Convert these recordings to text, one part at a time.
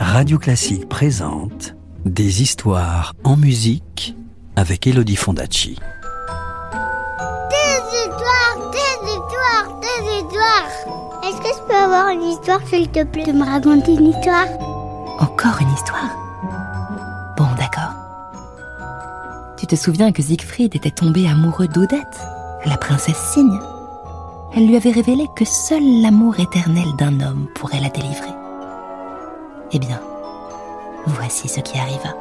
Radio Classique présente Des histoires en musique avec Elodie Fondacci. Des histoires, des histoires, des histoires. Est-ce que je peux avoir une histoire, s'il te plaît, de me raconter une histoire? Encore une histoire? Bon, d'accord. Tu te souviens que Siegfried était tombé amoureux d'Odette, la princesse cygne Elle lui avait révélé que seul l'amour éternel d'un homme pourrait la délivrer. Eh bien, voici ce qui arriva.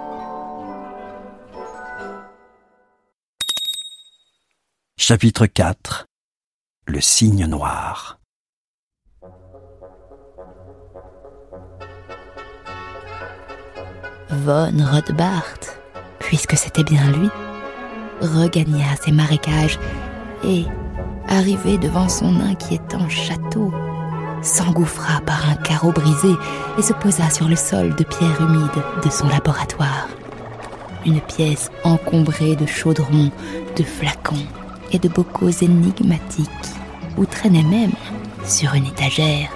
Chapitre 4 Le cygne noir Von Rothbart, puisque c'était bien lui, regagna ses marécages et, arrivé devant son inquiétant château, s'engouffra par un carreau brisé et se posa sur le sol de pierre humide de son laboratoire. Une pièce encombrée de chaudrons, de flacons et de bocaux énigmatiques, où traînait même, sur une étagère,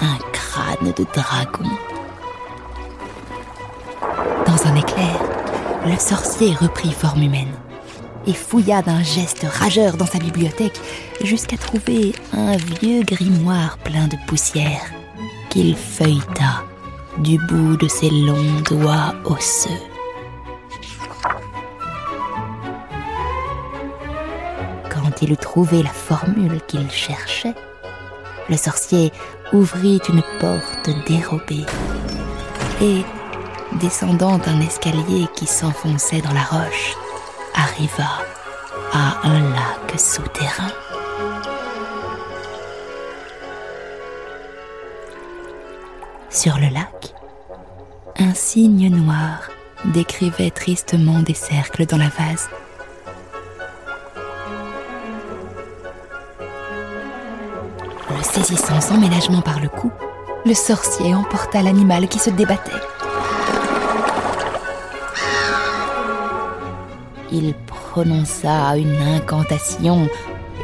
un crâne de dragon. Dans un éclair, le sorcier reprit forme humaine et fouilla d'un geste rageur dans sa bibliothèque jusqu'à trouver un vieux grimoire plein de poussière qu'il feuilleta du bout de ses longs doigts osseux. Quand il eut trouvé la formule qu'il cherchait, le sorcier ouvrit une porte dérobée et, descendant un escalier qui s'enfonçait dans la roche, arriva à un lac souterrain. Sur le lac, un cygne noir décrivait tristement des cercles dans la vase. Le saisissant sans ménagement par le cou, le sorcier emporta l'animal qui se débattait. Il prononça une incantation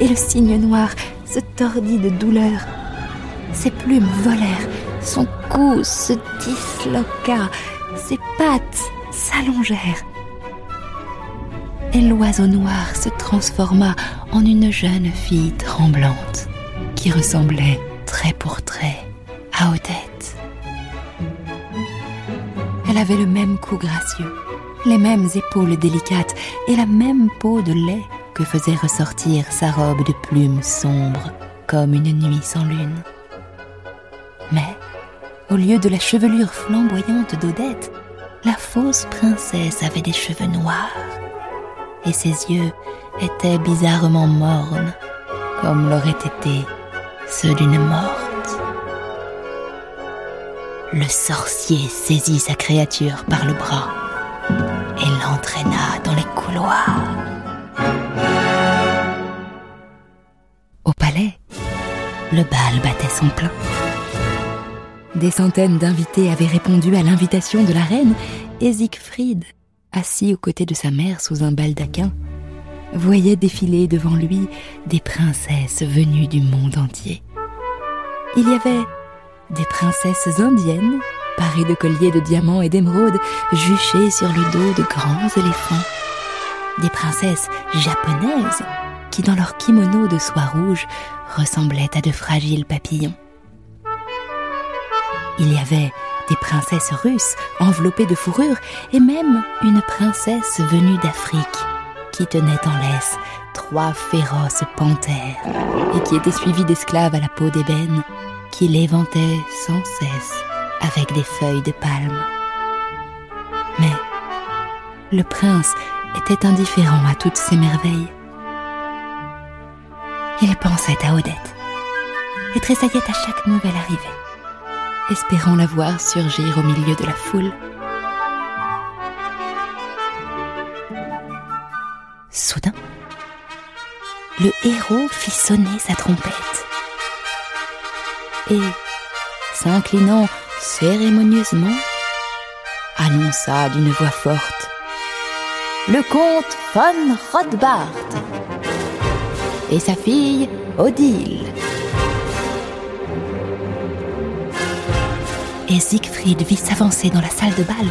et le cygne noir se tordit de douleur. Ses plumes volèrent, son cou se disloqua, ses pattes s'allongèrent. Et l'oiseau noir se transforma en une jeune fille tremblante qui ressemblait trait pour trait à Odette. Elle avait le même cou gracieux, les mêmes épaules délicates et la même peau de lait que faisait ressortir sa robe de plumes sombres comme une nuit sans lune. Mais, au lieu de la chevelure flamboyante d'Odette, la fausse princesse avait des cheveux noirs et ses yeux étaient bizarrement mornes, comme l'auraient été ceux d'une morte. Le sorcier saisit sa créature par le bras et l'entraîna dans les couloirs. Au palais, le bal battait son plein. Des centaines d'invités avaient répondu à l'invitation de la reine et Siegfried, assis aux côtés de sa mère sous un baldaquin, voyait défiler devant lui des princesses venues du monde entier. Il y avait des princesses indiennes, parées de colliers de diamants et d'émeraudes, juchées sur le dos de grands éléphants. Des princesses japonaises, qui dans leurs kimonos de soie rouge ressemblaient à de fragiles papillons. Il y avait des princesses russes enveloppées de fourrure et même une princesse venue d'Afrique qui tenait en laisse trois féroces panthères et qui était suivie d'esclaves à la peau d'ébène qui l'éventaient sans cesse avec des feuilles de palme. Mais le prince était indifférent à toutes ces merveilles. Il pensait à Odette et tressaillait à chaque nouvelle arrivée espérant la voir surgir au milieu de la foule. Soudain, le héros fit sonner sa trompette et, s'inclinant cérémonieusement, annonça d'une voix forte Le comte von Rothbart et sa fille Odile. et Siegfried vit s'avancer dans la salle de bal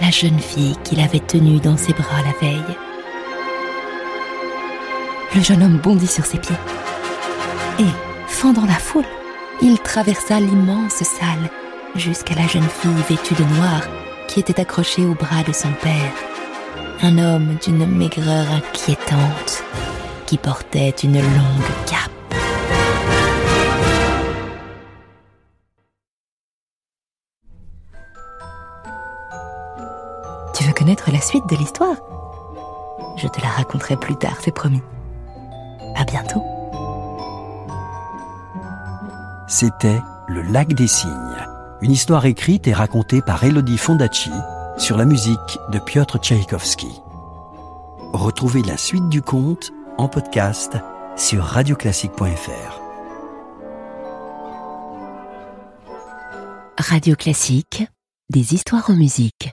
la jeune fille qu'il avait tenue dans ses bras la veille. Le jeune homme bondit sur ses pieds et, fendant la foule, il traversa l'immense salle jusqu'à la jeune fille vêtue de noir qui était accrochée au bras de son père, un homme d'une maigreur inquiétante qui portait une longue cape. Tu veux connaître la suite de l'histoire? Je te la raconterai plus tard, c'est promis. À bientôt. C'était Le lac des cygnes, une histoire écrite et racontée par Elodie Fondacci sur la musique de Piotr Tchaïkovski. Retrouvez la suite du conte en podcast sur radioclassique.fr. Radio Classique, des histoires en musique.